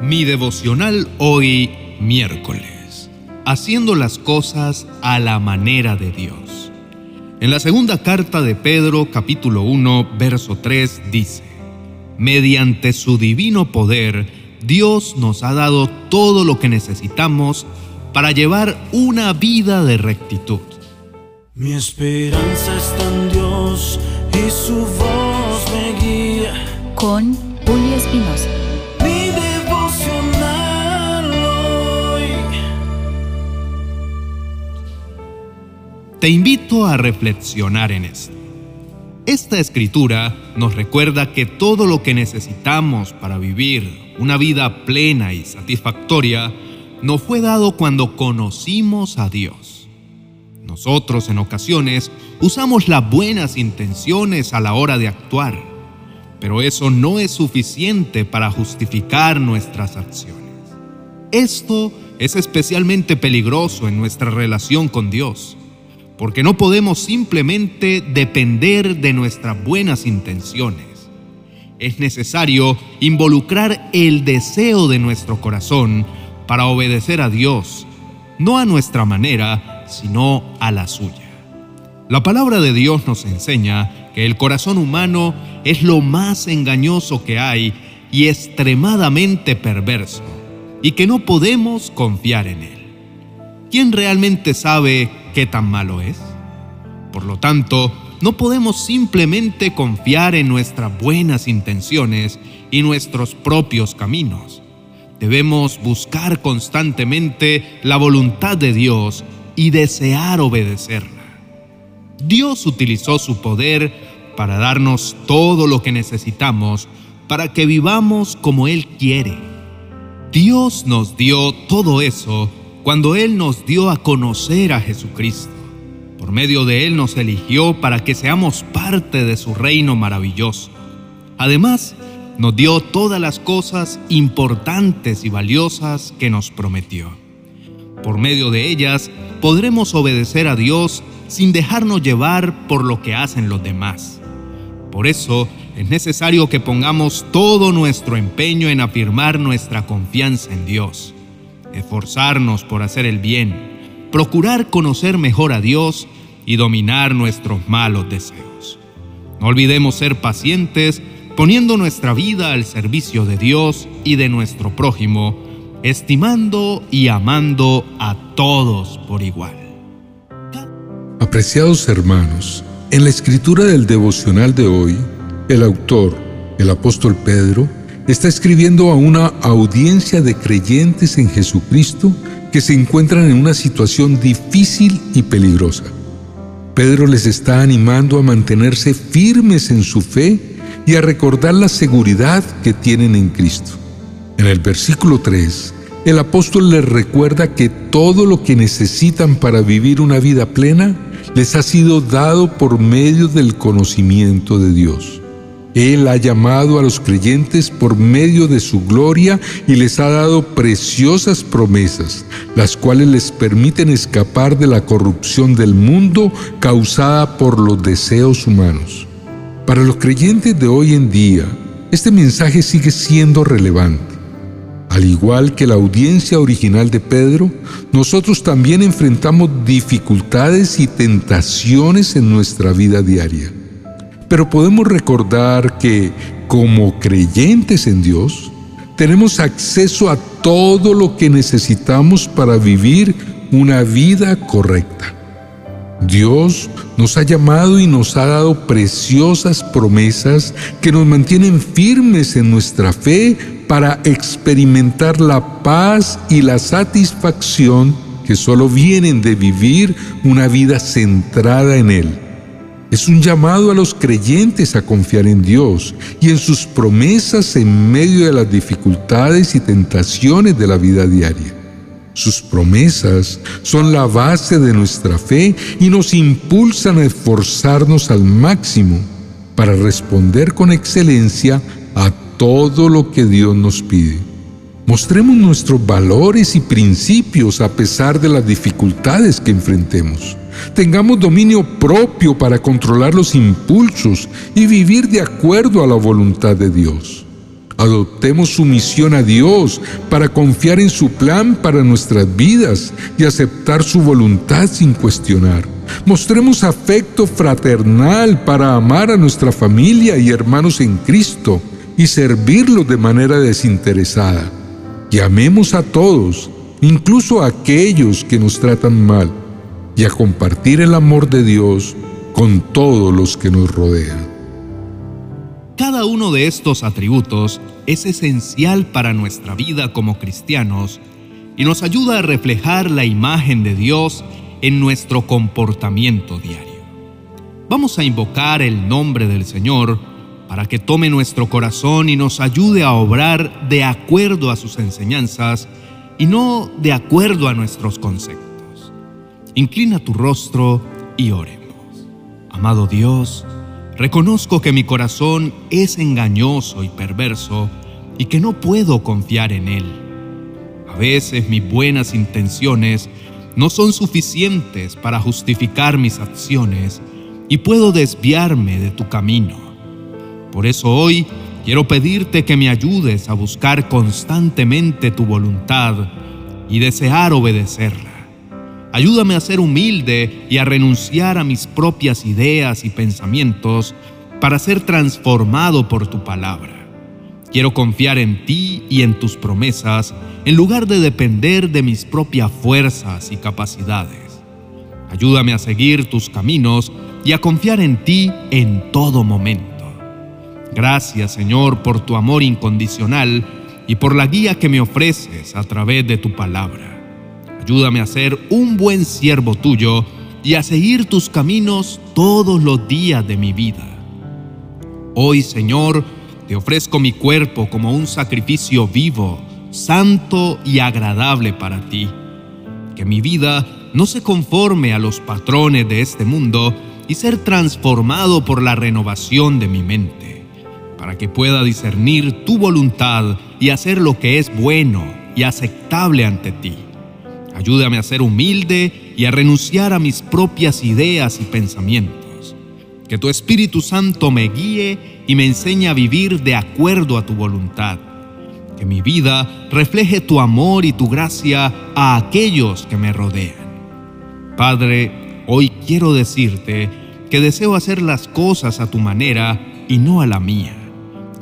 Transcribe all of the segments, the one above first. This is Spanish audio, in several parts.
Mi devocional hoy, miércoles. Haciendo las cosas a la manera de Dios. En la segunda carta de Pedro, capítulo 1, verso 3, dice, Mediante su divino poder, Dios nos ha dado todo lo que necesitamos para llevar una vida de rectitud. Mi esperanza está en Dios y su voz me guía. Con Julio Espinosa. Te invito a reflexionar en esto. Esta escritura nos recuerda que todo lo que necesitamos para vivir una vida plena y satisfactoria nos fue dado cuando conocimos a Dios. Nosotros en ocasiones usamos las buenas intenciones a la hora de actuar, pero eso no es suficiente para justificar nuestras acciones. Esto es especialmente peligroso en nuestra relación con Dios, porque no podemos simplemente depender de nuestras buenas intenciones. Es necesario involucrar el deseo de nuestro corazón para obedecer a Dios, no a nuestra manera, sino a la suya. La palabra de Dios nos enseña que el corazón humano es lo más engañoso que hay y extremadamente perverso, y que no podemos confiar en él. ¿Quién realmente sabe qué tan malo es? Por lo tanto, no podemos simplemente confiar en nuestras buenas intenciones y nuestros propios caminos Debemos buscar constantemente la voluntad de Dios y desear obedecerla. Dios utilizó su poder para darnos todo lo que necesitamos para que vivamos como Él quiere. Dios nos dio todo eso cuando Él nos dio a conocer a Jesucristo. Por medio de Él nos eligió para que seamos parte de su reino maravilloso. Además, nos dio todas las cosas importantes y valiosas que nos prometió. Por medio de ellas podremos obedecer a Dios sin dejarnos llevar por lo que hacen los demás. Por eso es necesario que pongamos todo nuestro empeño en afirmar nuestra confianza en Dios, esforzarnos por hacer el bien, procurar conocer mejor a Dios y dominar nuestros malos deseos. No olvidemos ser pacientes poniendo nuestra vida al servicio de Dios y de nuestro prójimo, estimando y amando a todos por igual. Apreciados hermanos, en la escritura del devocional de hoy, el autor, el apóstol Pedro, está escribiendo a una audiencia de creyentes en Jesucristo que se encuentran en una situación difícil y peligrosa. Pedro les está animando a mantenerse firmes en su fe y a recordar la seguridad que tienen en Cristo. En el versículo 3, el apóstol les recuerda que todo lo que necesitan para vivir una vida plena les ha sido dado por medio del conocimiento de Dios. Él ha llamado a los creyentes por medio de su gloria y les ha dado preciosas promesas, las cuales les permiten escapar de la corrupción del mundo causada por los deseos humanos. Para los creyentes de hoy en día, este mensaje sigue siendo relevante. Al igual que la audiencia original de Pedro, nosotros también enfrentamos dificultades y tentaciones en nuestra vida diaria. Pero podemos recordar que, como creyentes en Dios, tenemos acceso a todo lo que necesitamos para vivir una vida correcta. Dios nos ha llamado y nos ha dado preciosas promesas que nos mantienen firmes en nuestra fe para experimentar la paz y la satisfacción que solo vienen de vivir una vida centrada en Él. Es un llamado a los creyentes a confiar en Dios y en sus promesas en medio de las dificultades y tentaciones de la vida diaria. Sus promesas son la base de nuestra fe y nos impulsan a esforzarnos al máximo para responder con excelencia a todo lo que Dios nos pide. Mostremos nuestros valores y principios a pesar de las dificultades que enfrentemos. Tengamos dominio propio para controlar los impulsos y vivir de acuerdo a la voluntad de Dios. Adoptemos sumisión a Dios para confiar en su plan para nuestras vidas y aceptar su voluntad sin cuestionar. Mostremos afecto fraternal para amar a nuestra familia y hermanos en Cristo y servirlos de manera desinteresada. Y amemos a todos, incluso a aquellos que nos tratan mal, y a compartir el amor de Dios con todos los que nos rodean. Cada uno de estos atributos es esencial para nuestra vida como cristianos y nos ayuda a reflejar la imagen de Dios en nuestro comportamiento diario. Vamos a invocar el nombre del Señor para que tome nuestro corazón y nos ayude a obrar de acuerdo a sus enseñanzas y no de acuerdo a nuestros conceptos. Inclina tu rostro y oremos. Amado Dios, reconozco que mi corazón es engañoso y perverso y que no puedo confiar en él. A veces mis buenas intenciones no son suficientes para justificar mis acciones y puedo desviarme de tu camino. Por eso hoy quiero pedirte que me ayudes a buscar constantemente tu voluntad y desear obedecerla. Ayúdame a ser humilde y a renunciar a mis propias ideas y pensamientos para ser transformado por tu palabra. Quiero confiar en ti y en tus promesas en lugar de depender de mis propias fuerzas y capacidades. Ayúdame a seguir tus caminos y a confiar en ti en todo momento. Gracias Señor por tu amor incondicional y por la guía que me ofreces a través de tu palabra. Ayúdame a ser un buen siervo tuyo y a seguir tus caminos todos los días de mi vida. Hoy, Señor, te ofrezco mi cuerpo como un sacrificio vivo, santo y agradable para ti. Que mi vida no se conforme a los patrones de este mundo y ser transformado por la renovación de mi mente, para que pueda discernir tu voluntad y hacer lo que es bueno y aceptable ante ti. Ayúdame a ser humilde y a renunciar a mis propias ideas y pensamientos que tu Espíritu Santo me guíe y me enseñe a vivir de acuerdo a tu voluntad. Que mi vida refleje tu amor y tu gracia a aquellos que me rodean. Padre, hoy quiero decirte que deseo hacer las cosas a tu manera y no a la mía.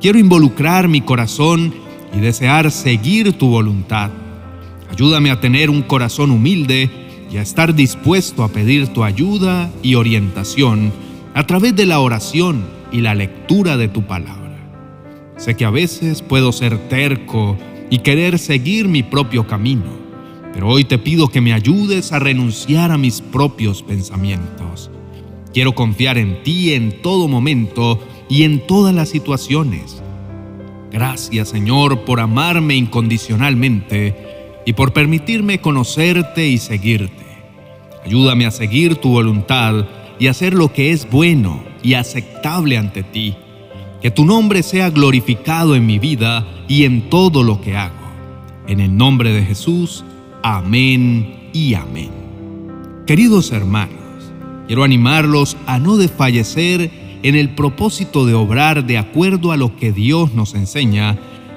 Quiero involucrar mi corazón y desear seguir tu voluntad. Ayúdame a tener un corazón humilde y a estar dispuesto a pedir tu ayuda y orientación a través de la oración y la lectura de tu palabra. Sé que a veces puedo ser terco y querer seguir mi propio camino, pero hoy te pido que me ayudes a renunciar a mis propios pensamientos. Quiero confiar en ti en todo momento y en todas las situaciones. Gracias Señor por amarme incondicionalmente y por permitirme conocerte y seguirte. Ayúdame a seguir tu voluntad y hacer lo que es bueno y aceptable ante ti. Que tu nombre sea glorificado en mi vida y en todo lo que hago. En el nombre de Jesús, amén y amén. Queridos hermanos, quiero animarlos a no desfallecer en el propósito de obrar de acuerdo a lo que Dios nos enseña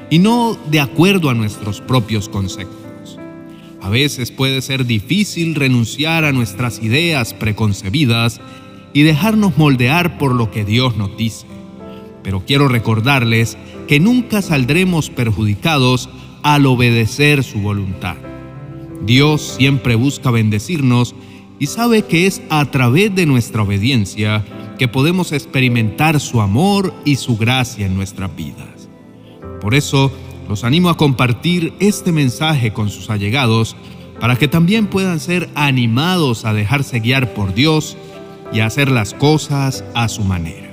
y no de acuerdo a nuestros propios conceptos. A veces puede ser difícil renunciar a nuestras ideas preconcebidas y dejarnos moldear por lo que Dios nos dice. Pero quiero recordarles que nunca saldremos perjudicados al obedecer su voluntad. Dios siempre busca bendecirnos y sabe que es a través de nuestra obediencia que podemos experimentar su amor y su gracia en nuestras vidas. Por eso, los animo a compartir este mensaje con sus allegados para que también puedan ser animados a dejarse guiar por Dios y hacer las cosas a su manera.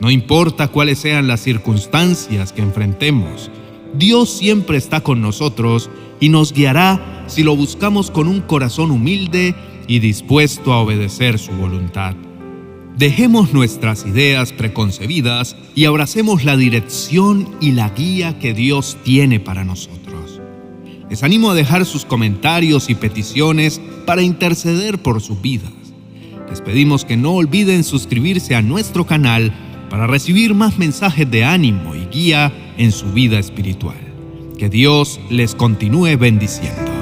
No importa cuáles sean las circunstancias que enfrentemos, Dios siempre está con nosotros y nos guiará si lo buscamos con un corazón humilde y dispuesto a obedecer su voluntad. Dejemos nuestras ideas preconcebidas y abracemos la dirección y la guía que Dios tiene para nosotros. Les animo a dejar sus comentarios y peticiones para interceder por sus vidas. Les pedimos que no olviden suscribirse a nuestro canal para recibir más mensajes de ánimo y guía en su vida espiritual. Que Dios les continúe bendiciendo.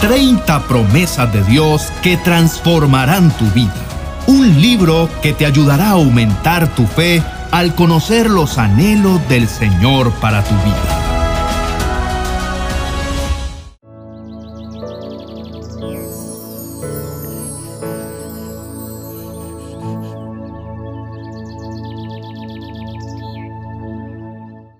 30 promesas de Dios que transformarán tu vida. Un libro que te ayudará a aumentar tu fe al conocer los anhelos del Señor para tu vida.